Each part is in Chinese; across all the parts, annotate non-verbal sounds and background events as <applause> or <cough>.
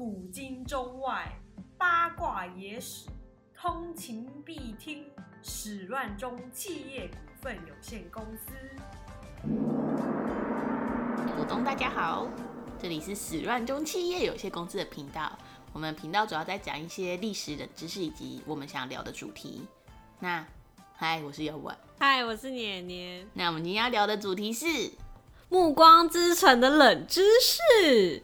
古今中外八卦野史，通勤必听。始乱中企业股份有限公司。股东大家好，这里是始乱中企业有限公司的频道。我们频道主要在讲一些历史的知识以及我们想聊的主题。那，嗨，我是姚婉。嗨，我是年年。那我们今天要聊的主题是《暮光之城》的冷知识。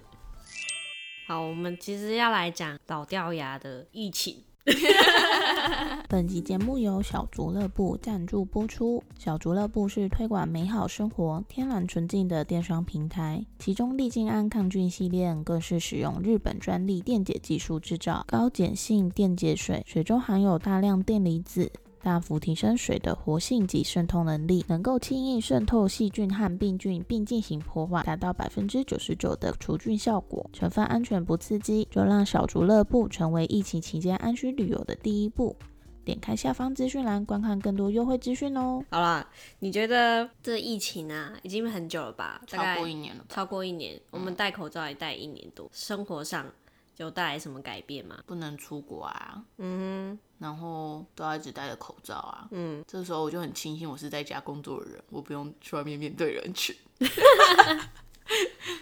好，我们其实要来讲老掉牙的疫情。<laughs> 本集节目由小竹乐部赞助播出。小竹乐部是推广美好生活、天然纯净的电商平台，其中利静安抗菌系列更是使用日本专利电解技术制造，高碱性电解水，水中含有大量电离子。大幅提升水的活性及渗透能力，能够轻易渗透细菌和病菌，并进行破坏，达到百分之九十九的除菌效果。成分安全不刺激，就让小竹乐部成为疫情期间安心旅游的第一步。点开下方资讯栏，观看更多优惠资讯哦。好了，你觉得这疫情啊，已经很久了吧？超过一年了。超过一年，我们戴口罩也戴一年多，生活上。有带来什么改变吗？不能出国啊，嗯哼，然后都要一直戴着口罩啊，嗯，这时候我就很庆幸我是在家工作的人，我不用去外面面对人群。<laughs>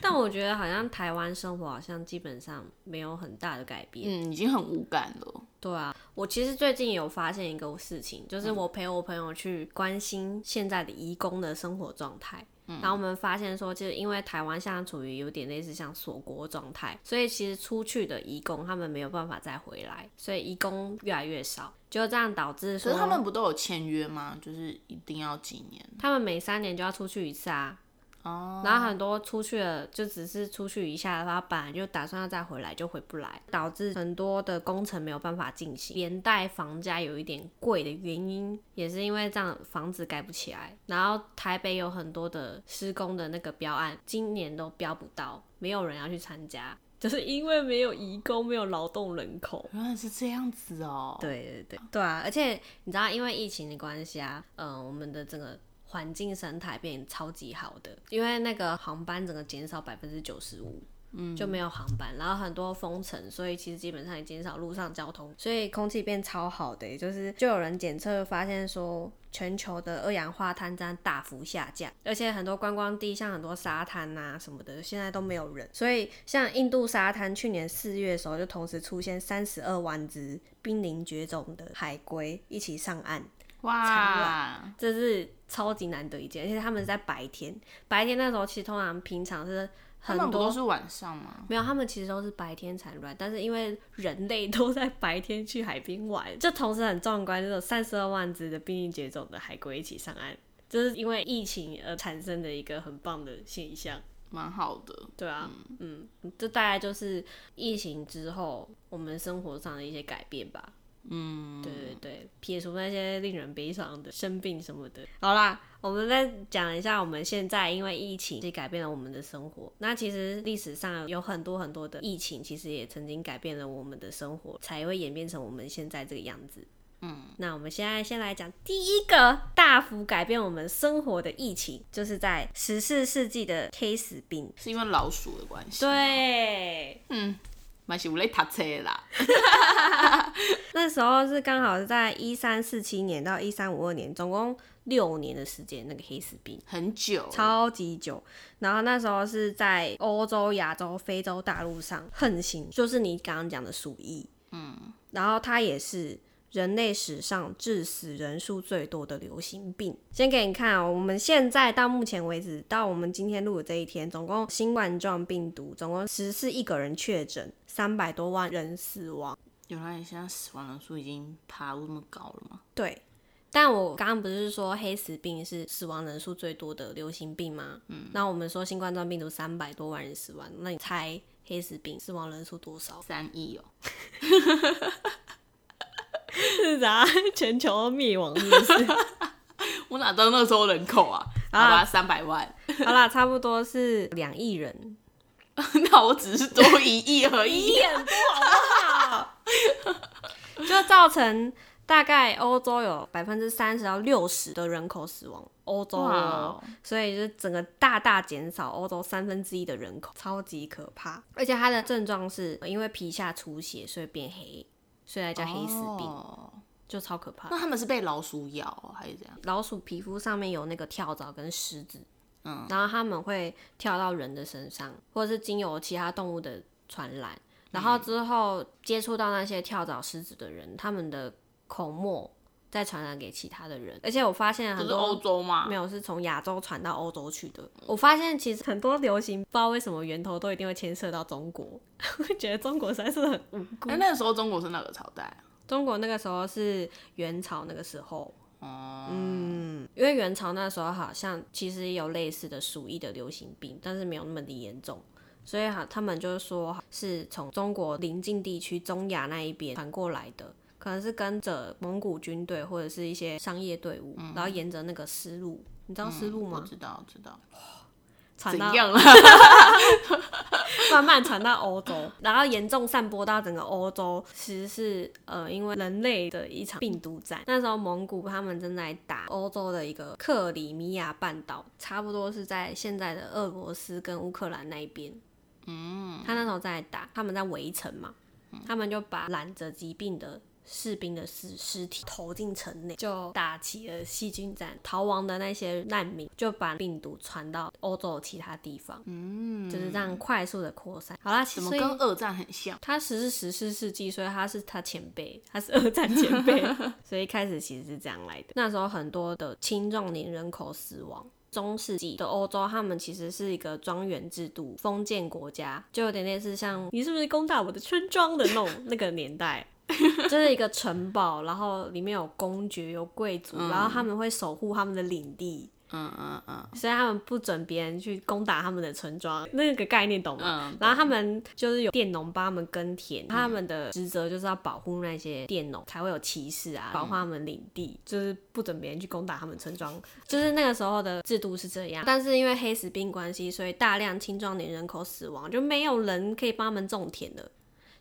但我觉得好像台湾生活好像基本上没有很大的改变，嗯，已经很无感了。对啊，我其实最近有发现一个事情，就是我陪我朋友去关心现在的移工的生活状态。然后我们发现说，就是因为台湾现在处于有点类似像锁国状态，所以其实出去的移工他们没有办法再回来，所以移工越来越少，就这样导致说，他们不都有签约吗？就是一定要几年？他们每三年就要出去一次啊。然后很多出去了，就只是出去一下，他本来就打算要再回来，就回不来，导致很多的工程没有办法进行，连带房价有一点贵的原因，也是因为这样房子盖不起来。然后台北有很多的施工的那个标案，今年都标不到，没有人要去参加，就是因为没有移工，没有劳动人口。原来是这样子哦。对对对，对啊，而且你知道，因为疫情的关系啊，嗯，我们的这个。环境生态变超级好的，因为那个航班整个减少百分之九十五，嗯，就没有航班，然后很多封城，所以其实基本上也减少路上交通，所以空气变超好的，也就是就有人检测发现说，全球的二氧化碳在大幅下降，而且很多观光地，像很多沙滩呐什么的，现在都没有人，所以像印度沙滩，去年四月的时候就同时出现三十二万只濒临绝种的海龟一起上岸。哇，这是超级难得一件，而且他们在白天，白天那时候其实通常平常是很多都是晚上吗？没有，他们其实都是白天产卵，但是因为人类都在白天去海边玩，就同时很壮观，这种三十二万只的濒临绝种的海龟一起上岸，就是因为疫情而产生的一个很棒的现象，蛮好的。对啊，嗯，这大概就是疫情之后我们生活上的一些改变吧。嗯，对对对，撇除那些令人悲伤的生病什么的，好啦，我们再讲一下我们现在因为疫情，其实改变了我们的生活。那其实历史上有很多很多的疫情，其实也曾经改变了我们的生活，才会演变成我们现在这个样子。嗯，那我们现在先来讲第一个大幅改变我们生活的疫情，就是在十四世纪的 K 死病，是因为老鼠的关系。对，嗯。蛮是有咧读册啦，<laughs> 那时候是刚好是在一三四七年到一三五二年，总共六年的时间，那个黑死病很久，超级久。然后那时候是在欧洲、亚洲、非洲大陆上横行，就是你刚刚讲的鼠疫，嗯，然后它也是。人类史上致死人数最多的流行病，先给你看哦。我们现在到目前为止，到我们今天录的这一天，总共新冠状病毒总共十四亿个人确诊，三百多万人死亡。原来现在死亡人数已经爬那么高了吗？对。但我刚刚不是说黑死病是死亡人数最多的流行病吗？嗯。那我们说新冠状病毒三百多万人死亡，那你猜黑死病死亡人数多少？三亿哦。<laughs> 是啥？全球灭亡是不是？<laughs> 我哪知道那时候人口啊？好吧，三百万。好啦，差不多是两亿人。<laughs> 那我只是多一亿而已。一亿很多，好不好？就造成大概欧洲有百分之三十到六十的人口死亡，欧洲、哇哦，所以就整个大大减少欧洲三分之一的人口，超级可怕。而且它的症状是因为皮下出血，所以变黑，所以才叫黑死病，哦就超可怕。那他们是被老鼠咬哦还是怎样？老鼠皮肤上面有那个跳蚤跟虱子，嗯，然后他们会跳到人的身上，或者是经由其他动物的传染，然后之后接触到那些跳蚤、虱子的人，他们的口沫再传染给其他的人。而且我发现很多欧洲嘛？没有是从亚洲传到欧洲去的。<laughs> 我发现其实很多流行，不知道为什么源头都一定会牵涉到中国，<laughs> 我觉得中国实在是很无辜哎、。那个时候中国是哪个朝代啊？中国那个时候是元朝那个时候，哦、嗯，因为元朝那时候好像其实也有类似的鼠疫的流行病，但是没有那么的严重，所以哈，他们就是说是从中国邻近地区中亚那一边传过来的，可能是跟着蒙古军队或者是一些商业队伍，然后沿着那个丝路，你知道丝路吗？我知道，知道。传到？<laughs> 慢慢传到欧洲，然后严重散播到整个欧洲。其实是呃，因为人类的一场病毒战。那时候蒙古他们正在打欧洲的一个克里米亚半岛，差不多是在现在的俄罗斯跟乌克兰那一边。嗯，他那时候在打，他们在围城嘛，他们就把染着疾病的。士兵的尸尸体投进城内，就打起了细菌战。逃亡的那些难民就把病毒传到欧洲其他地方。嗯，就是这样快速的扩散。好啦，所以怎么跟二战很像？他实是十四世纪，所以他是他前辈，他是二战前辈，<laughs> 所以一开始其实是这样来的。那时候很多的青壮年人口死亡。中世纪的欧洲，他们其实是一个庄园制度、封建国家，就有点类似像你是不是攻打我的村庄的那种那个年代。<laughs> 就是一个城堡，然后里面有公爵、有贵族，然后他们会守护他们的领地，嗯嗯嗯。所以他们不准别人去攻打他们的村庄，那个概念懂吗？嗯，然后他们就是有佃农帮他们耕田，他们的职责就是要保护那些佃农，才会有歧视啊，保护他们领地，就是不准别人去攻打他们村庄。就是那个时候的制度是这样，但是因为黑死病关系，所以大量青壮年人口死亡，就没有人可以帮他们种田了，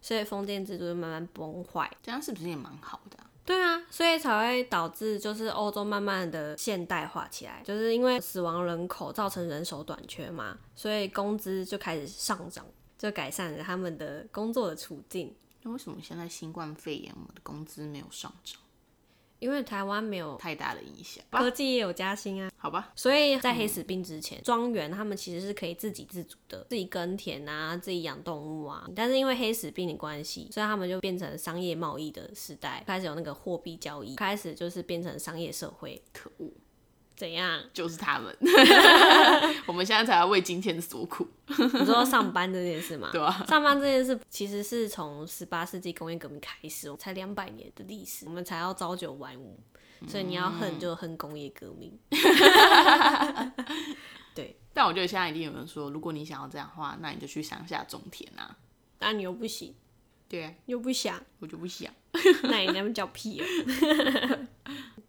所以封建制度就慢慢崩坏。这样是不是也蛮好的啊、对啊，所以才会导致就是欧洲慢慢的现代化起来，就是因为死亡人口造成人手短缺嘛，所以工资就开始上涨，就改善了他们的工作的处境。那为什么现在新冠肺炎我们的工资没有上涨？因为台湾没有太大的影响科技也有加薪啊，好吧？所以在黑死病之前，庄园他们其实是可以自给自足的，自己耕田啊，自己养动物啊。但是因为黑死病的关系，所以他们就变成商业贸易的时代，开始有那个货币交易，开始就是变成商业社会。可恶，怎样？就是他们，<laughs> 我们现在才要为今天所苦，你说上班这件事吗？对啊？上班这件事其实是从十八世纪工业革命开始，才两百年的历史，我们才要朝九晚五，所以你要恨就恨工业革命。<laughs> 对，但我觉得现在一定有人说，如果你想要这样的话，那你就去乡下种田啊。那你又不行，对啊，又不想，我就不想。<laughs> 那你那么叫屁啊！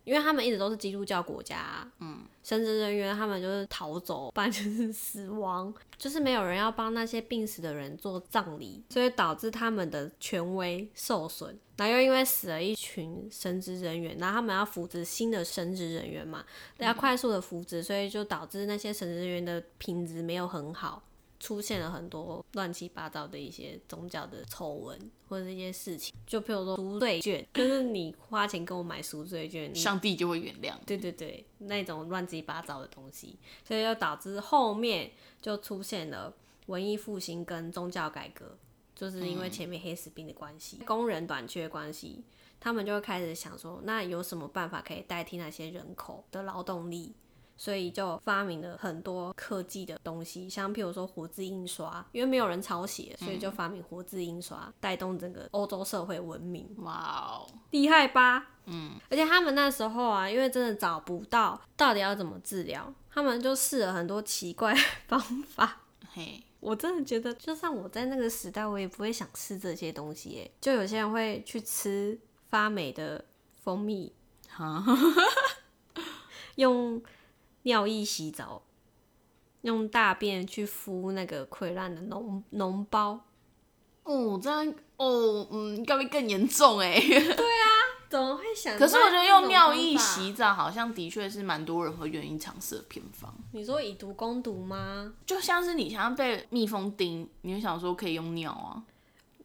因为他们一直都是基督教国家、啊，嗯，神职人员他们就是逃走，不然就是 <laughs> 死亡，就是没有人要帮那些病死的人做葬礼，所以导致他们的权威受损。然后又因为死了一群神职人员，然后他们要扶植新的神职人员嘛，要快速的扶植，所以就导致那些神职人员的品质没有很好。出现了很多乱七八糟的一些宗教的丑闻或者是一些事情，就譬如说赎罪券，就是你花钱跟我买赎罪券，你上帝就会原谅。对对对，那种乱七八糟的东西，所以就导致后面就出现了文艺复兴跟宗教改革，就是因为前面黑死病的关系，工人短缺的关系，他们就会开始想说，那有什么办法可以代替那些人口的劳动力？所以就发明了很多科技的东西，像譬如说活字印刷，因为没有人抄写，所以就发明活字印刷，带动整个欧洲社会文明。哇哦，厉害吧？嗯，而且他们那时候啊，因为真的找不到到底要怎么治疗，他们就试了很多奇怪的方法。<laughs> 嘿，我真的觉得，就算我在那个时代，我也不会想吃这些东西耶。就有些人会去吃发霉的蜂蜜，<laughs> 用尿液洗澡，用大便去敷那个溃烂的脓脓包。哦，这样哦，嗯，应该会更严重哎。对啊怎么会想？可是我觉得用尿液洗，澡，好像的确是蛮多人会愿意尝试的偏方。你说以毒攻毒吗？就像是你想要被蜜蜂叮，你会想说可以用尿啊？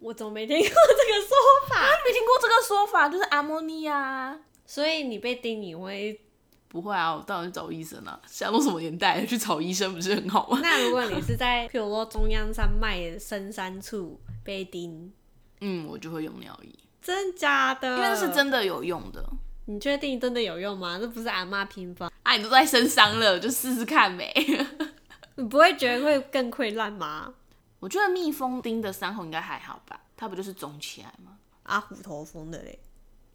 我怎么没听过这个说法？没听过这个说法，就是阿莫尼亚。所以你被叮，你会不会啊？我当然去找医生啊！现在都什么年代，去找医生不是很好吗？<laughs> 那如果你是在 <laughs> 譬如说中央山脉深山处被叮，嗯，我就会用尿液。真假的？因为是真的有用的。你确定真的有用吗？那不是阿妈偏方。啊，你都在身上了，就试试看呗。<laughs> 你不会觉得会更溃烂吗？我觉得蜜蜂叮的伤口应该还好吧？它不就是肿起来吗？啊，虎头蜂的嘞。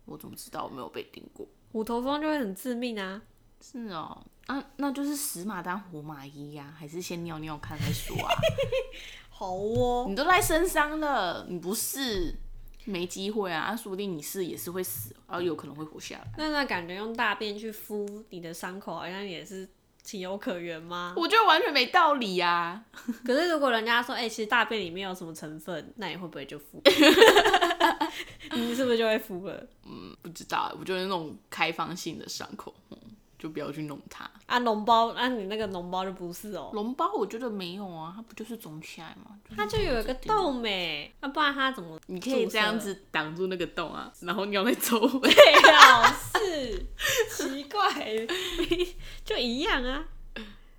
我怎么知道我没有被叮过？虎头蜂就会很致命啊！是哦，啊，那就是死马当活马医呀，还是先尿尿看再说啊？<laughs> 好哦，你都在身上了，你不是没机会啊？啊，说不定你是也是会死，然后有可能会活下来。那那感觉用大便去敷你的伤口，好像也是情有可原吗？我觉得完全没道理呀。<laughs> 可是如果人家说，哎，其实大便里面有什么成分，那你会不会就敷？<laughs> 你是不是就会敷了？嗯，不知道，我觉得那种开放性的伤口，就不要去弄它。啊，脓包，那你那个脓包就不是哦。脓包我觉得没有啊，它不就是肿起来吗？它就有一个洞没，那不然它怎么？你可以这样子挡住那个洞啊，然后尿在 <laughs> 周围。奇怪，就一样啊。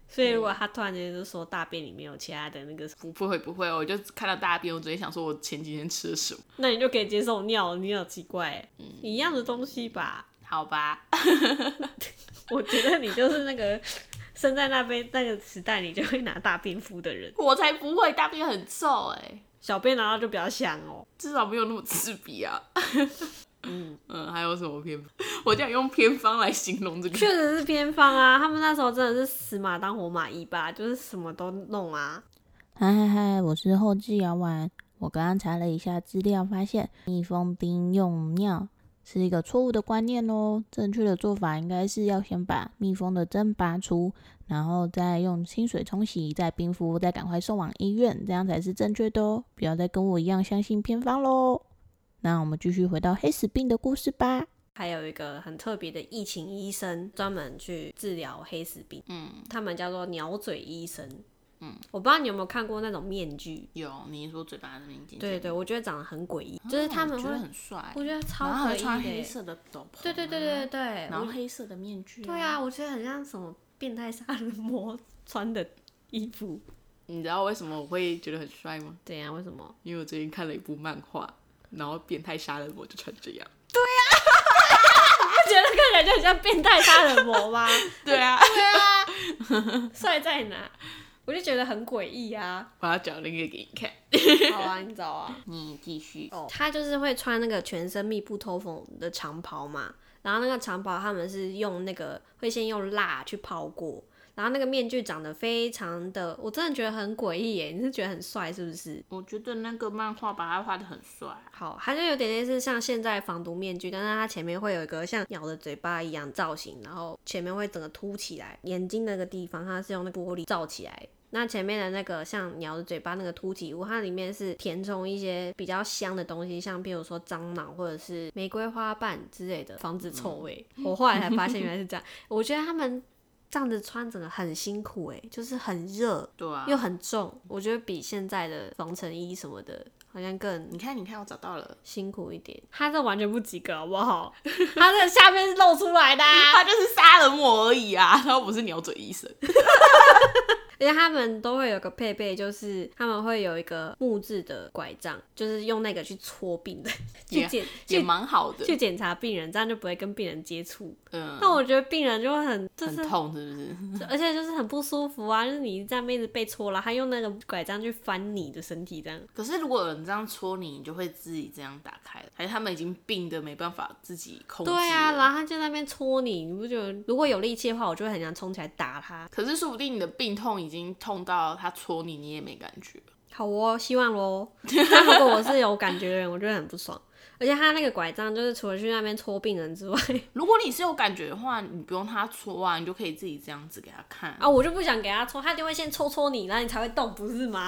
所以如果他突然间就说大便里面有其他的那个，不会不会，我就看到大便，我直接想说我前几天吃了什么。那你就可以接受尿，你好奇怪，一样的东西吧？好吧，<laughs> 我觉得你就是那个生在那边那个时代，你就会拿大便敷的人。我才不会，大便很臭哎，小便拿到就比较香哦，至少没有那么刺鼻啊。<laughs> 嗯嗯，还有什么偏方？我这样用偏方来形容这个，确实是偏方啊。他们那时候真的是死马当活马医吧，就是什么都弄啊。嗨嗨嗨，我是后继摇丸。我刚刚查了一下资料，发现蜜蜂叮用尿是一个错误的观念哦。正确的做法应该是要先把蜜蜂的针拔出，然后再用清水冲洗，再冰敷，再赶快送往医院，这样才是正确的哦。不要再跟我一样相信偏方喽。那我们继续回到黑死病的故事吧。还有一个很特别的疫情医生，专门去治疗黑死病。嗯，他们叫做鸟嘴医生。嗯，我不知道你有没有看过那种面具？有，你说嘴巴的面具？对对，我觉得长得很诡异，就是他们会很帅，我觉得超诡异穿黑色的斗篷，对对对对对，然后黑色的面具。对啊，我觉得很像什么变态杀人魔穿的衣服。你知道为什么我会觉得很帅吗？对呀，为什么？因为我最近看了一部漫画。然后变态杀人魔就穿这样，对呀，不觉得看起来就很像变态杀人魔吗？<laughs> 对啊，对啊，帅在哪？我就觉得很诡异啊！我要找那个给你看。好啊，你找啊，你 <laughs> 继续。哦，他就是会穿那个全身密不透风的长袍嘛，然后那个长袍他们是用那个会先用蜡去泡过。然后那个面具长得非常的，我真的觉得很诡异耶！你是觉得很帅是不是？我觉得那个漫画把它画的很帅。好，它就有点类似像现在防毒面具，但是它前面会有一个像鸟的嘴巴一样造型，然后前面会整个凸起来，眼睛那个地方它是用那玻璃罩起来。那前面的那个像鸟的嘴巴那个凸起物，它里面是填充一些比较香的东西，像比如说樟脑或者是玫瑰花瓣之类的，防止臭味。<laughs> 我后来才发现原来是这样。我觉得他们。这样子穿整个很辛苦哎，就是很热，对啊，又很重，我觉得比现在的防尘衣什么的，好像更……你看，你看，我找到了，辛苦一点。他这完全不及格，好不好？<laughs> 他这下面是露出来的，他就是杀人魔而已啊，他又不是鸟嘴医生。<laughs> 而且他们都会有个配备，就是他们会有一个木质的拐杖，就是用那个去搓病人，去检也蛮好的，去检查病人，这样就不会跟病人接触。嗯，那我觉得病人就会很很痛，是不是？<laughs> 而且就是很不舒服啊，就是你在妹子被戳了，他用那个拐杖去翻你的身体，这样。可是如果有人这样戳你，你就会自己这样打开了，还是他们已经病的没办法自己控制？对啊，然后他就在那边戳你，你不觉得如果有力气的话，我就会很想冲起来打他。可是说不定你的病痛。已经痛到他戳你，你也没感觉。好哦，希望喽。如果我是有感觉的人，我觉得很不爽。而且他那个拐杖就是除了去那边戳病人之外，<laughs> 如果你是有感觉的话，你不用他戳啊，你就可以自己这样子给他看。啊，我就不想给他戳，他就会先戳戳你，然后你才会动，不是吗？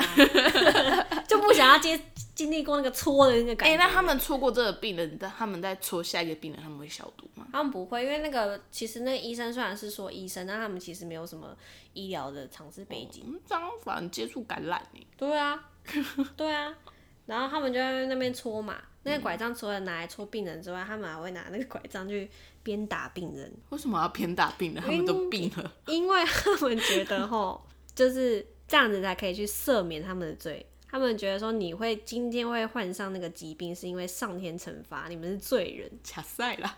<laughs> 就不想要接经历过那个戳的那个感哎、觉。那他们戳过这个病人，但他们在戳下一个病人，他们会消毒吗？他们不会，因为那个其实那个医生虽然是说医生，但他们其实没有什么医疗的常识背景。嗯，这样反而接触感染呢。对啊，对啊，然后他们就在那边搓嘛，那个拐杖除了拿来搓病人之外，他们还会拿那个拐杖去鞭打病人，为什么要鞭打病人？他们都病了。因为他们觉得吼，就是这样子才可以去赦免他们的罪。他们觉得说你会今天会患上那个疾病，是因为上天惩罚你们是罪人，<laughs> 卡赛啦，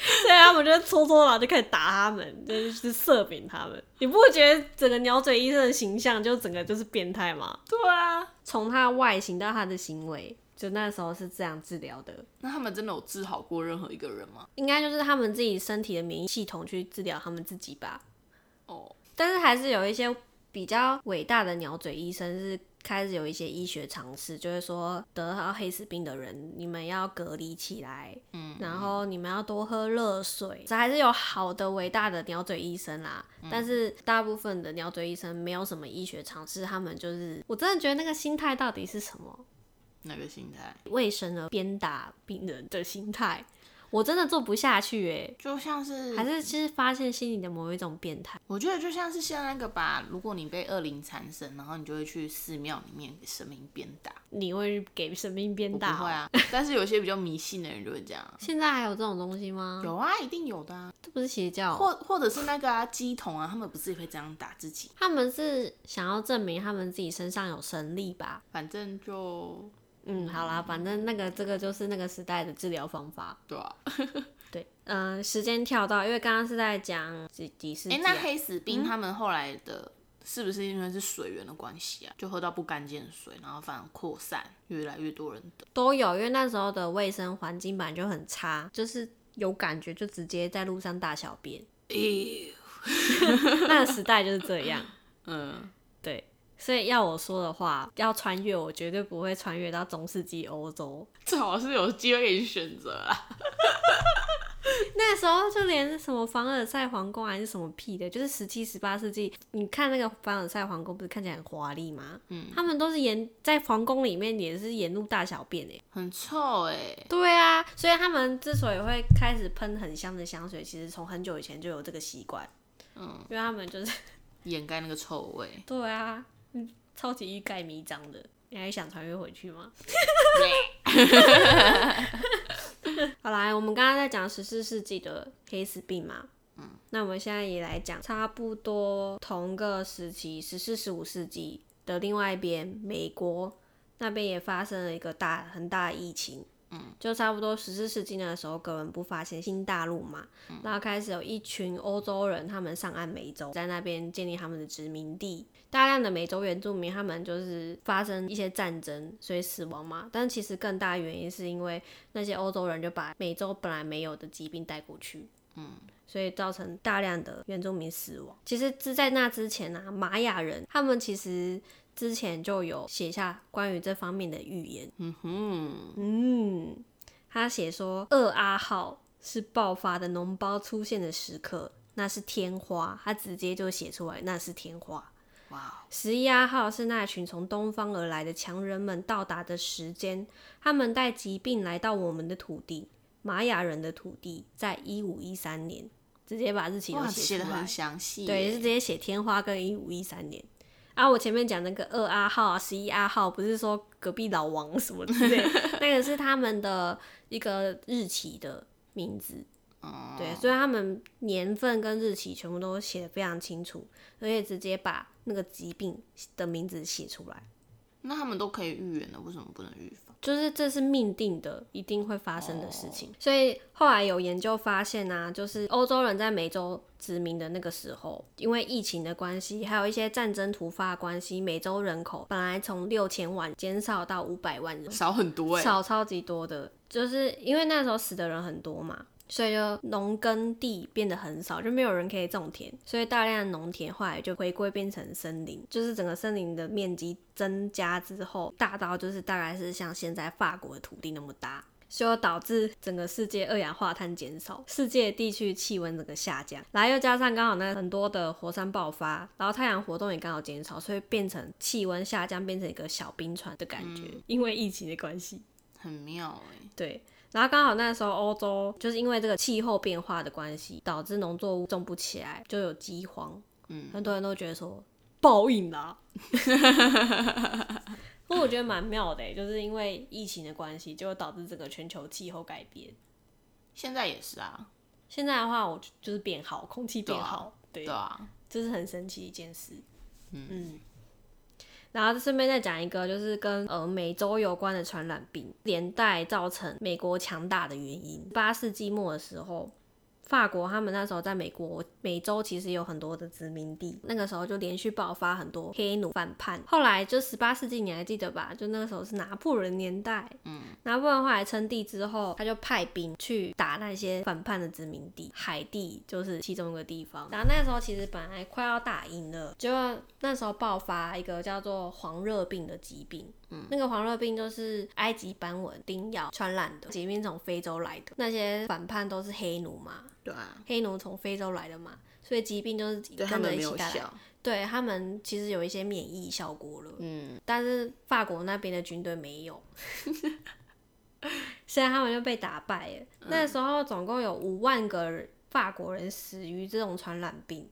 <laughs> 所以他们就搓搓然后就开始打他们，就是射扁他们。你不会觉得整个鸟嘴医生的形象就整个就是变态吗？对啊。从他的外形到他的行为，就那时候是这样治疗的。那他们真的有治好过任何一个人吗？应该就是他们自己身体的免疫系统去治疗他们自己吧。哦，但是还是有一些比较伟大的鸟嘴医生是开始有一些医学常识，就是说得到黑死病的人，你们要隔离起来，嗯，然后你们要多喝热水。这还是有好的伟大的鸟嘴医生啦，但是大部分的鸟嘴医生没有什么医学常识，他们就是我真的觉得那个心态到底是什么？那个心态为生而鞭打病人的心态，我真的做不下去哎。就像是，还是其实发现心里的某一种变态，我觉得就像是像那个吧，如果你被恶灵缠身，然后你就会去寺庙里面给神明鞭打。你会给神明鞭打、不会啊，<laughs> <laughs> 但是有些比较迷信的人就会这样。现在还有这种东西吗？有啊，一定有的啊，这不是邪教，或或者是那个啊鸡童啊，他们不是也会这样打自己？他们是想要证明他们自己身上有神力吧？反正就嗯，好啦，反正那个这个就是那个时代的治疗方法。对啊。<laughs> 对，嗯、时间跳到，因为刚刚是在讲几几世纪、哎、啊，那黑死病他们后来的，是不是因为是水源的关系啊？就喝到不干净的水，然后反而扩散，越来越多人得。都有，因为那时候的卫生环境本来就很差，就是有感觉就直接在路上大小便，诶、<laughs> 那个时代就是这样。嗯，对，所以要我说的话，要穿越，我绝对不会穿越到中世纪欧洲。<laughs> 最好是有机会给你选择啊。<laughs> 那时候就连什么凡尔赛皇宫还是什么屁的，就是十七、十八世纪，你看那个凡尔赛皇宫不是看起来很华丽吗？嗯，他们都是沿在皇宫里面也是沿路大小便哎。很臭哎、对啊，所以他们之所以会开始喷很香的香水，其实从很久以前就有这个习惯。嗯，因为他们就是掩盖那个臭味。<laughs> 对啊，嗯，超级欲盖弥彰的。你还想穿越回去吗？<laughs> 好来，我们刚刚在讲十四世纪的黑死病嘛，嗯，那我们现在也来讲差不多同个时期，十四、十五世纪的另外一边，美国那边也发生了一个大很大的疫情。嗯，就差不多十四世纪那个时候，哥伦布发现新大陆嘛，然后开始有一群欧洲人，他们上岸美洲，在那边建立他们的殖民地。大量的美洲原住民，他们就是发生一些战争，所以死亡嘛。但其实更大的原因是因为那些欧洲人就把美洲本来没有的疾病带过去，嗯，所以造成大量的原住民死亡。其实是在那之前啊，玛雅人他们其实之前就有写下关于这方面的预言。嗯哼，嗯，他写说二阿号是爆发的脓包出现的时刻，那是天花，他直接就写出来那是天花。哇，十一阿号是那群从东方而来的强人们到达的时间，他们带疾病来到我们的土地，玛雅人的土地，在一五一三年，直接把日期都，写出来写的很。详细。对，是直接写天花跟一五一三年。啊，我前面讲那个二阿号啊、十一阿号，不是说隔壁老王什么之类，<laughs> 那个是他们的一个日期的名字。哦对，所以他们年份跟日期全部都写的非常清楚，而且直接把那个疾病的名字写出来，那他们都可以预言的，为什么不能预防？就是这是命定的，一定会发生的事情。所以后来有研究发现啊，就是欧洲人在美洲殖民的那个时候，因为疫情的关系，还有一些战争突发的关系，美洲人口本来从六千万减少到五百万人，少很多哎。少超级多的，就是因为那时候死的人很多嘛，所以就农耕地变得很少，就没有人可以种田，所以大量的农田后来就回归变成森林，就是整个森林的面积增加之后，大到就是大概是像现在法国的土地那么大。就导致整个世界二氧化碳减少，世界地区气温整个下降，然后又加上刚好那很多的火山爆发，然后太阳活动也刚好减少，所以变成气温下降，变成一个小冰川的感觉。因为疫情的关系，很妙哎。对，然后刚好那时候欧洲就是因为这个气候变化的关系，导致农作物种不起来，就有饥荒。嗯，很多人都觉得说报应啦。<laughs> 不过我觉得蛮妙的，就是因为疫情的关系，就导致整个全球气候改变。现在也是啊，现在的话，我就是变好，空气变好，对啊，这是很神奇一件事。嗯，然后顺便再讲一个，就是跟呃美洲有关的传染病，连带造成美国强大的原因。八世纪末的时候。法国他们那时候在美国美洲其实有很多的殖民地，那个时候就连续爆发很多黑奴反叛。后来就十八世纪你还记得吧？就那个时候是拿破仑年代，嗯，拿破仑后来称帝之后，他就派兵去打那些反叛的殖民地，海地就是其中一个地方。然后那时候其实本来快要打赢了，结果那时候爆发一个叫做黄热病的疾病。那个黄热病就是埃及斑纹叮咬传染的疾病，从非洲来的。那些反叛都是黑奴嘛，对啊，黑奴从非洲来的嘛，所以疾病就是跟着一起带来。对他们其实有一些免疫效果了，嗯，但是法国那边的军队没有，<laughs> 所以他们就被打败了。那时候总共有五万个法国人死于这种传染病。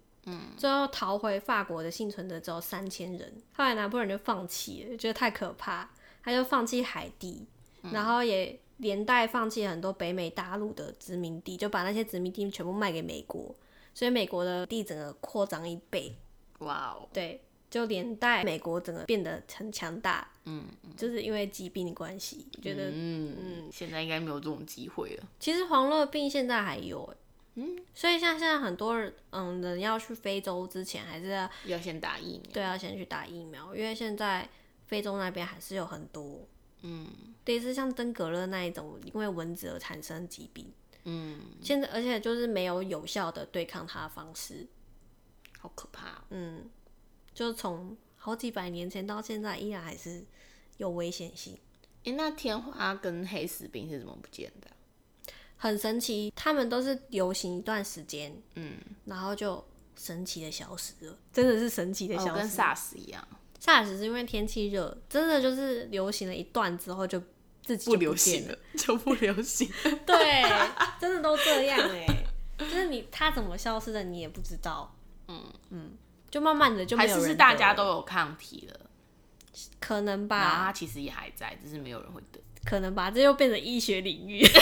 最后逃回法国的幸存者只有三千人，后来拿破仑就放弃了，觉得太可怕，他就放弃海地，然后也连带放弃很多北美大陆的殖民地，就把那些殖民地全部卖给美国，所以美国的地整个扩张一倍。哇哦！对，就连带美国整个变得很强大。嗯，就是因为疾病的关系，觉得嗯嗯，现在应该没有这种机会了。其实黄热病现在还有。嗯，所以像现在很多人，嗯，人要去非洲之前，还是要要先打疫苗。对，要先去打疫苗，因为现在非洲那边还是有很多，嗯，类似像登革热那一种，因为蚊子而产生疾病。嗯，现在而且就是没有有效的对抗它的方式，好可怕。嗯，就是从好几百年前到现在，依然还是有危险性。哎，那天花跟黑死病是怎么不见的？很神奇，他们都是流行一段时间，嗯，然后就神奇的消失了，真的是神奇的消失，跟 SARS 一样。SARS 是因为天气热，真的就是流行了一段之后就自己不流行了，就不流行。<laughs> 对，真的都这样哎，就是你它怎么消失的你也不知道，嗯嗯，就慢慢的就还是是大家都有抗体了，可能吧。然后它其实也还在，只是没有人会得。可能吧，这又变成医学领域。<laughs>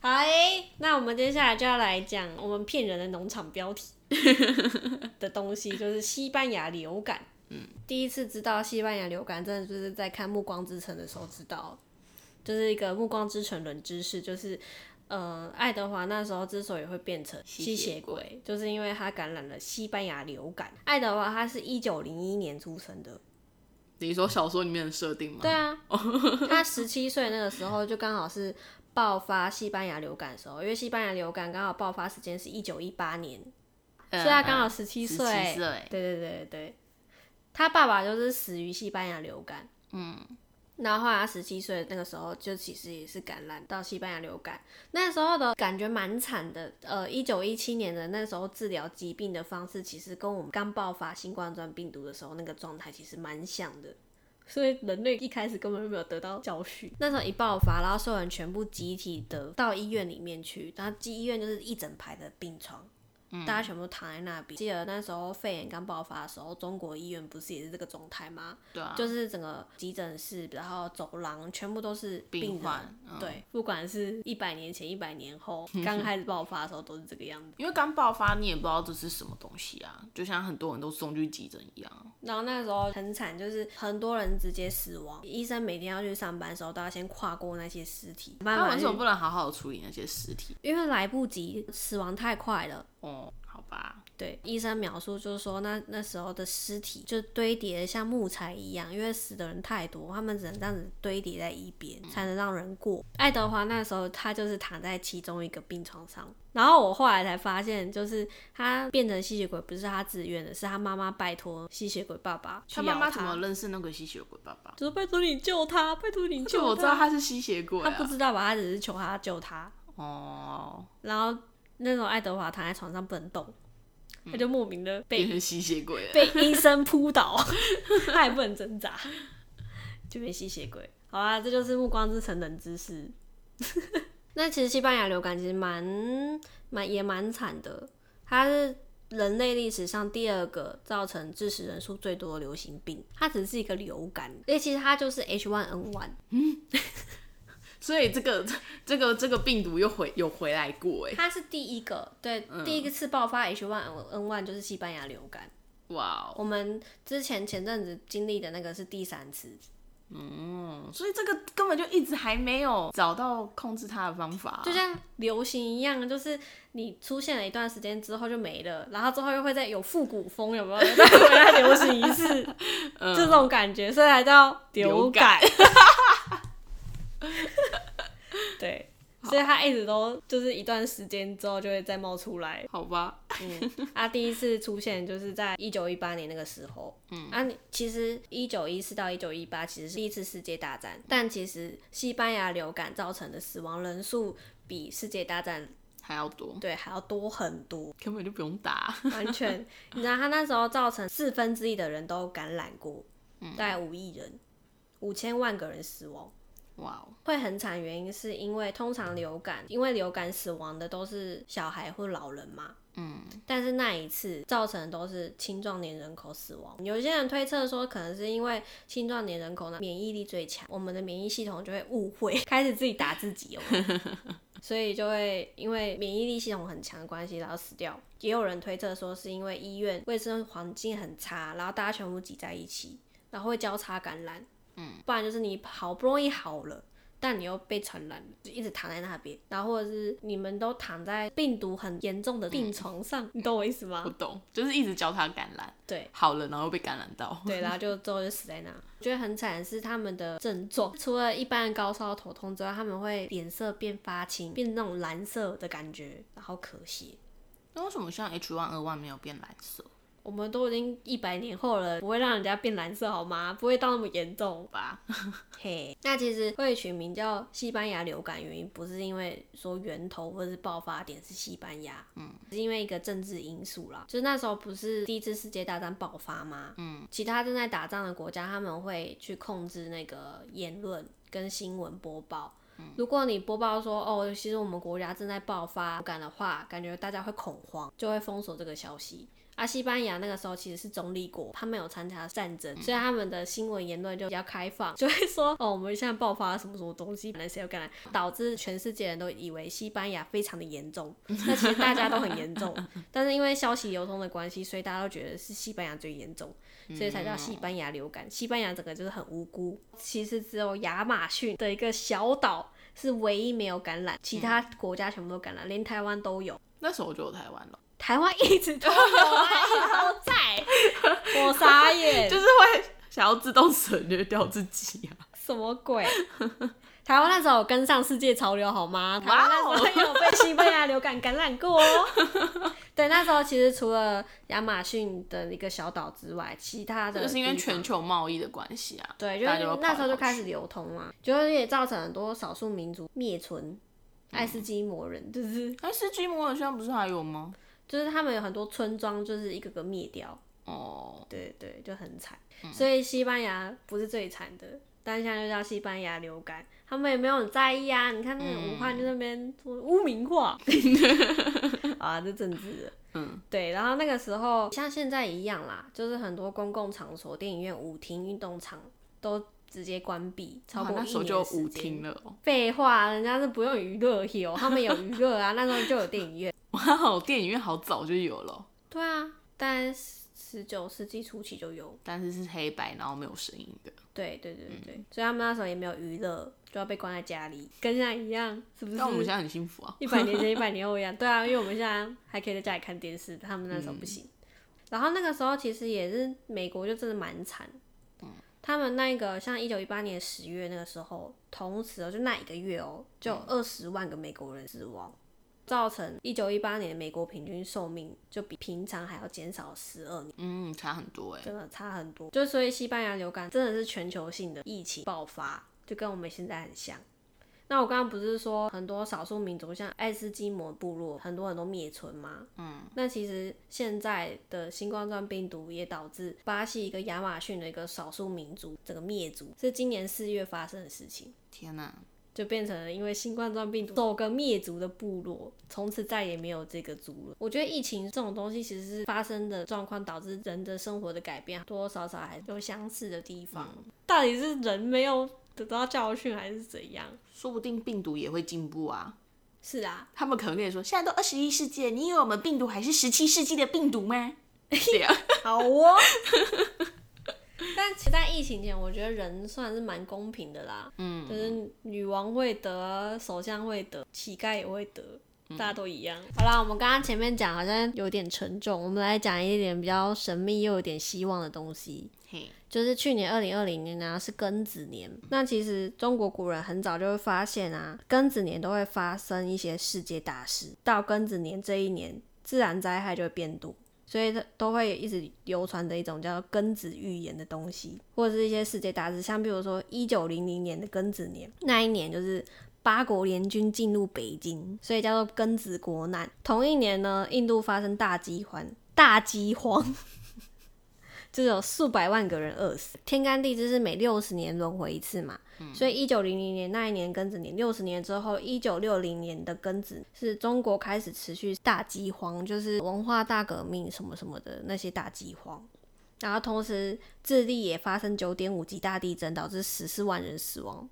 好诶，那我们接下来就要来讲我们骗人的农场标题 <laughs> 的东西，就是西班牙流感。嗯，第一次知道西班牙流感，真的就是在看《暮光之城》的时候知道，就是一个《暮光之城》冷知识，就是呃，爱德华那时候之所以会变成吸血鬼，就是因为他感染了西班牙流感。爱德华他是一九零一年出生的。你说小说里面的设定吗？对啊，<laughs> 他十七岁那个时候就刚好是爆发西班牙流感的时候，因为西班牙流感刚好爆发时间是一九一八年，所以他刚好十七岁。对对对对，他爸爸就是死于西班牙流感。嗯。然后后来他十七岁那个时候，就其实也是感染到西班牙流感，那时候的感觉蛮惨的。呃，一九一七年的那时候治疗疾病的方式，其实跟我们刚爆发新冠状病毒的时候那个状态其实蛮像的。所以人类一开始根本就没有得到教训。那时候一爆发，然后所有人全部集体的到医院里面去，然后进医院就是一整排的病床。大家全部躺在那边。记得那时候肺炎刚爆发的时候，中国医院不是也是这个状态吗？对啊，就是整个急诊室，然后走廊全部都是病患。对，不管是一百年前、一百年后，<laughs> 刚开始爆发的时候都是这个样子。因为刚爆发，你也不知道这是什么东西啊，就像很多人都送去急诊一样。然后那时候很惨，就是很多人直接死亡，医生每天要去上班的时候，都要先跨过那些尸体。那为什么不能好好处理那些尸体？因为来不及，死亡太快了。哦，好吧，对，医生描述就是说那那时候的尸体就堆叠得像木材一样，因为死的人太多，他们只能这样子堆叠在一边，才能让人过。爱德华那时候他就是躺在其中一个病床上，然后我后来才发现，就是他变成吸血鬼不是他自愿的，是他妈妈拜托吸血鬼爸爸他妈妈怎么认识那个吸血鬼爸爸？就是拜托你救他，拜托你救他。我知道他是吸血鬼、啊，他不知道吧？他只是求他救他。哦，然后那种爱德华躺在床上不能动，他就莫名的被变成吸血鬼了。被医生扑倒，<laughs> 他也不能挣扎，就变吸血鬼。好啊，这就是《暮光之城》冷知识。<laughs> 那其实西班牙流感其实蛮蛮也蛮惨的，它是人类历史上第二个造成致死人数最多的流行病。它只是一个流感，因为其实它就是 H1N1。所以这个 <laughs> 这个这个病毒又回有回来过哎，它是第一个，对，第一个次爆发 H1N1 就是西班牙流感。哇哦，我们之前前阵子经历的那个是第三次，嗯，所以这个根本就一直还没有找到控制它的方法，就像流行一样，就是你出现了一段时间之后就没了，然后之后又会再有复古风，有没有？<laughs> 再回来流行一次，就这种感觉，所以才叫流感。<laughs> 对，所以他一直都就是一段时间之后就会再冒出来。好吧，嗯，啊，第一次出现就是在一九一八年那个时候，嗯，啊，其实一九一四到一九一八其实是第一次世界大战，但其实西班牙流感造成的死亡人数比世界大战还要多，对还要多很多，根本就不用打，完全，你知道他那时候造成四分之一的人都感染过，大概五亿人，五千万个人死亡。哇哦，会很惨，原因是因为通常流感，因为流感死亡的都是小孩或老人嘛。嗯，但是那一次造成的都是青壮年人口死亡。有些人推测说，可能是因为青壮年人口呢免疫力最强，我们的免疫系统就会误会，开始自己打自己哦，<laughs> 所以就会因为免疫力系统很强的关系，然后死掉。也有人推测说，是因为医院卫生环境很差，然后大家全部挤在一起，然后会交叉感染。嗯，不然就是你好不容易好了，但你又被传染了，就一直躺在那边，然后或者是你们都躺在病毒很严重的病床上，你懂我意思吗？不懂，就是一直交叉感染，对，好了然后被感染到，对，然后就最后就死在那。觉得很惨的是他们的症状，除了一般高烧头痛之外，他们会脸色变发青，变那种蓝色的感觉，然后咳血。那为什么像 H1N1 没有变蓝色？我们都已经一百年后了，不会让人家变蓝色好吗？不会到那么严重吧？<laughs> 嘿，那其实会取名叫西班牙流感，原因不是因为说源头或者是爆发点是西班牙，嗯，是因为一个政治因素啦。就是那时候不是第一次世界大战爆发吗？嗯，其他正在打仗的国家他们会去控制那个言论跟新闻播报。如果你播报说哦，其实我们国家正在爆发感的话，感觉大家会恐慌，就会封锁这个消息。啊，西班牙那个时候其实是中立国，他们有参加战争，所以他们的新闻言论就比较开放，就会说哦，我们现在爆发了什么什么东西，可能谁有感染，导致全世界人都以为西班牙非常的严重，那其实大家都很严重，<laughs> 但是因为消息流通的关系，所以大家都觉得是西班牙最严重，所以才叫西班牙流感。西班牙整个就是很无辜，其实只有亚马逊的一个小岛是唯一没有感染，其他国家全部都感染，连台湾都有。那时候就有台湾了。台湾一直都有啊，一直都在。我傻眼，就是会想要自动省略掉自己啊。什么鬼？台湾那时候有跟上世界潮流好吗？台湾那时候有被西班牙流感感染过哦。<laughs> 对，那时候其实除了亚马逊的一个小岛之外，其他的就是因为全球贸易的关系啊。对，就是那时候就开始流通嘛，就是也造成很多少数民族灭存。爱斯基摩人就是，爱斯基摩人现在不是还有吗？就是他们有很多村庄，就是一个个灭掉。哦，对对，就很惨。所以西班牙不是最惨的，但现在就叫西班牙流感，他们也没有很在意啊。你看那个武汉就那边污名化，<laughs> 啊，这政治。嗯，对。然后那个时候像现在一样啦，就是很多公共场所、电影院、舞厅、运动场都直接关闭，超过一年就舞厅了。废话，人家是不用娱乐有，他们有娱乐啊，那时候就有电影院。哇，电影院好早就有了。对啊，但十九世纪初期就有，但是是黑白，然后没有声音的。对对对对对，所以他们那时候也没有娱乐，就要被关在家里，跟现在一样，是不是？但我们现在很幸福啊。一百年前、一百年后一样。对啊，因为我们现在还可以在家里看电视，他们那时候不行。然后那个时候其实也是美国就真的蛮惨，嗯他们那个像一九一八年十月那个时候，同时哦就那一个月哦，就有二十万个美国人死亡，造成一九一八年美国平均寿命就比平常还要减少十二年，嗯，差很多哎、真的差很多。就所以西班牙流感真的是全球性的疫情爆发，就跟我们现在很像。那我刚刚不是说很多少数民族像爱斯基摩部落很多很多灭村吗？嗯，那其实现在的新冠状病毒也导致巴西一个亚马逊的一个少数民族这个灭族，是今年四月发生的事情。天哪、就变成了因为新冠状病毒首个灭族的部落，从此再也没有这个族了。我觉得疫情这种东西其实是发生的状况导致人的生活的改变，多多少少还有相似的地方。到底是人没有得到教训，还是怎样？说不定病毒也会进步啊。是啊，他们可能跟你说，现在都二十一世纪了，你以为我们病毒还是十七世纪的病毒吗？<laughs> 对啊，好哦。<laughs> 但其实在疫情前，我觉得人算是蛮公平的啦。嗯，就是女王会得，首相会得，乞丐也会得，大家都一样。好啦，我们刚刚前面讲好像有点沉重，我们来讲一点比较神秘又有点希望的东西。嘿，就是去年二零二零年呢是庚子年，那其实中国古人很早就会发现啊，庚子年都会发生一些世界大事，到庚子年这一年，自然灾害就会变多。所以它都会一直流传的一种叫庚子预言的东西，或者是一些世界大事，像比如说一九零零年的庚子年，那一年就是八国联军进入北京，所以叫做庚子国难。同一年呢，印度发生大饥荒，大饥荒。就有数百万个人饿死，天干地支是每六十年轮回一次嘛，所以一九零零年那一年庚子年，六十年之后，一九六零年的庚子是中国开始持续大饥荒，就是文化大革命什么什么的那些大饥荒，然后同时智利也发生九点五级大地震，导致十四万人死亡。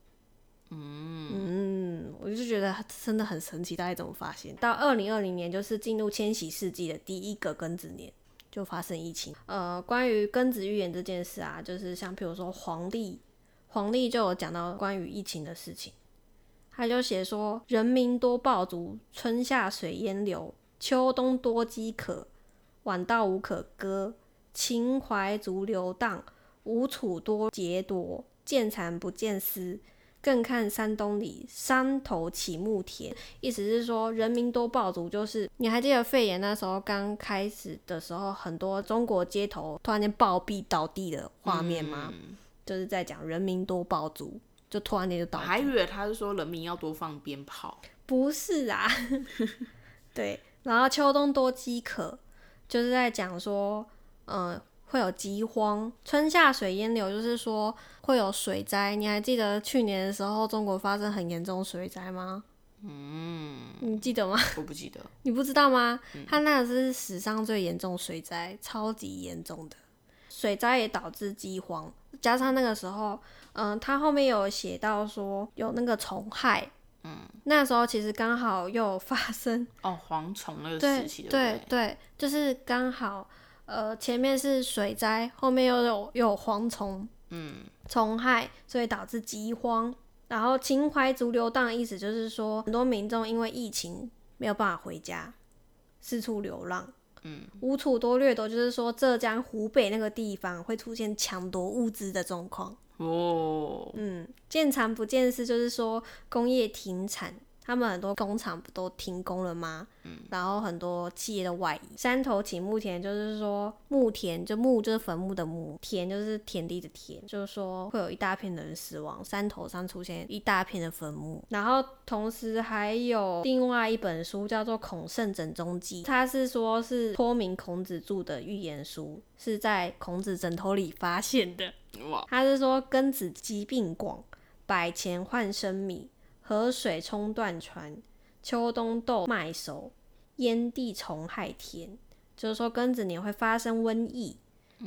嗯，我就觉得真的很神奇，大家怎么发现？到二零二零年就是进入千禧世纪的第一个庚子年。就发生疫情。呃，关于庚子预言这件事啊，就是像譬如说黄历，黄历就有讲到关于疫情的事情，他就写说：人民多暴卒，春夏水淹流，秋冬多饥渴，晚稻无可割，秦淮逐流荡，吴楚多劫夺，见蚕不见丝。更看山东里山头起木田，意思是说人民多暴卒，就是你还记得肺炎那时候刚开始的时候，很多中国街头突然间暴毙倒地的画面吗？就是在讲人民多暴卒，就突然间就倒。我还以为他是说人民要多放鞭炮。不是啊，<laughs> 对，然后秋冬多饥渴，就是在讲说，嗯、会有饥荒，春夏水淹流，就是说会有水灾。你还记得去年的时候，中国发生很严重水灾吗？嗯，你记得吗？我不记得，你不知道吗？它那个是史上最严重水灾，超级严重的水灾也导致饥荒，加上那个时候，嗯、它后面有写到说有那个虫害，嗯，那时候其实刚好又有发生哦，蝗虫那个对时期，对？对对，就是刚好，呃，前面是水灾，后面又有又有蝗虫，嗯，虫害，所以导致饥荒。然后秦淮逐流荡的意思就是说，很多民众因为疫情没有办法回家，四处流浪。嗯，无处多掠夺就是说浙江、湖北那个地方会出现抢夺物资的状况。哦，嗯，见长不见丝，就是说工业停产，他们很多工厂不都停工了吗？嗯，然后很多企业的外移。山头起墓田，就是说墓田，就墓就是坟墓的墓，田就是田地的田，就是说会有一大片的人死亡，山头上出现一大片的坟墓。然后同时还有另外一本书叫做《孔圣枕中记》，它是说是托名孔子著的预言书，是在孔子枕头里发现的。哇，他是说庚子疾病广，百钱换生米，河水冲断船，秋冬豆麦熟，烟地虫害田。就是说庚子年会发生瘟疫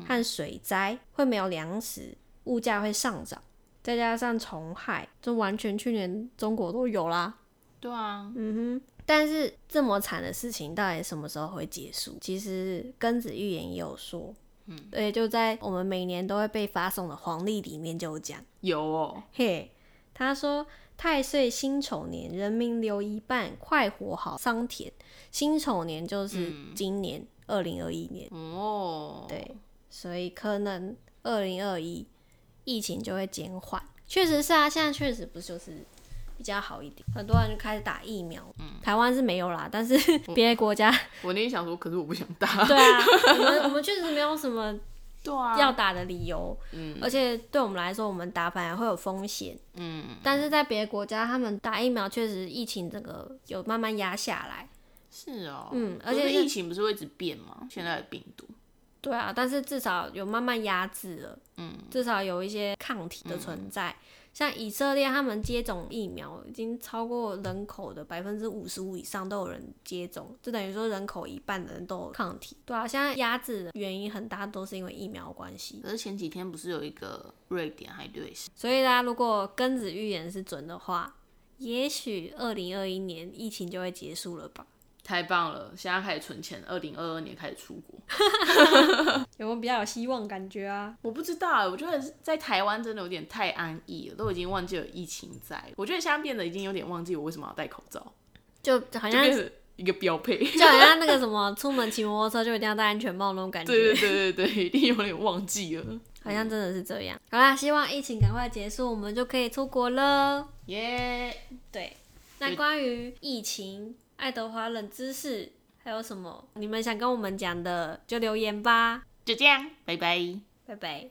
和水灾，会没有粮食，物价会上涨，再加上虫害，就完全去年中国都有啦。对啊，嗯哼，但是这么惨的事情到底什么时候会结束？其实庚子预言也有说，嗯，对，就在我们每年都会被发送的黄历里面就有讲，有哦，嘿，他说太岁辛丑年，人民留一半，快活好桑田。辛丑年就是今年二零二一年，哦，对，所以可能二零二一疫情就会减缓。确实是啊，现在确实不就是比较好一点，很多人就开始打疫苗。嗯台湾是没有啦，但是 <laughs> 别的国家，我那天想说，可是我不想打。对啊，我们我们确实没有什么对啊，要打的理由，嗯而且对我们来说，我们打反而会有风险。嗯，但是在别的国家，他们打疫苗确实疫情这个有慢慢压下来。是哦，嗯而且疫情不是会一直变吗？现在的病毒，对啊，但是至少有慢慢压制了，嗯，至少有一些抗体的存在。像以色列，他们接种疫苗已经超过人口的百分之五十五以上都有人接种，就等于说人口一半的人都有抗体。对啊，现在压制的原因很大都是因为疫苗关系。可是前几天不是有一个瑞典还瑞士，所以大家如果庚子预言是准的话，也许二零二一年疫情就会结束了吧？太棒了！现在开始存钱，二零二二年开始出国。<laughs> 有没有比较有希望感觉啊？我不知道欸，我觉得在台湾真的有点太安逸了，都已经忘记了疫情在。我觉得现在变得已经有点忘记我为什么要戴口罩，就好像就变成一个标配。就好像那个什么，<laughs> 出门骑摩托车就一定要戴安全帽那种感觉，对对对对对，一定有点忘记了。好像真的是这样。好啦，希望疫情赶快结束，我们就可以出国了。耶、对，那关于疫情、爱德华冷知识还有什么你们想跟我们讲的，就留言吧。就这样，拜拜。拜拜。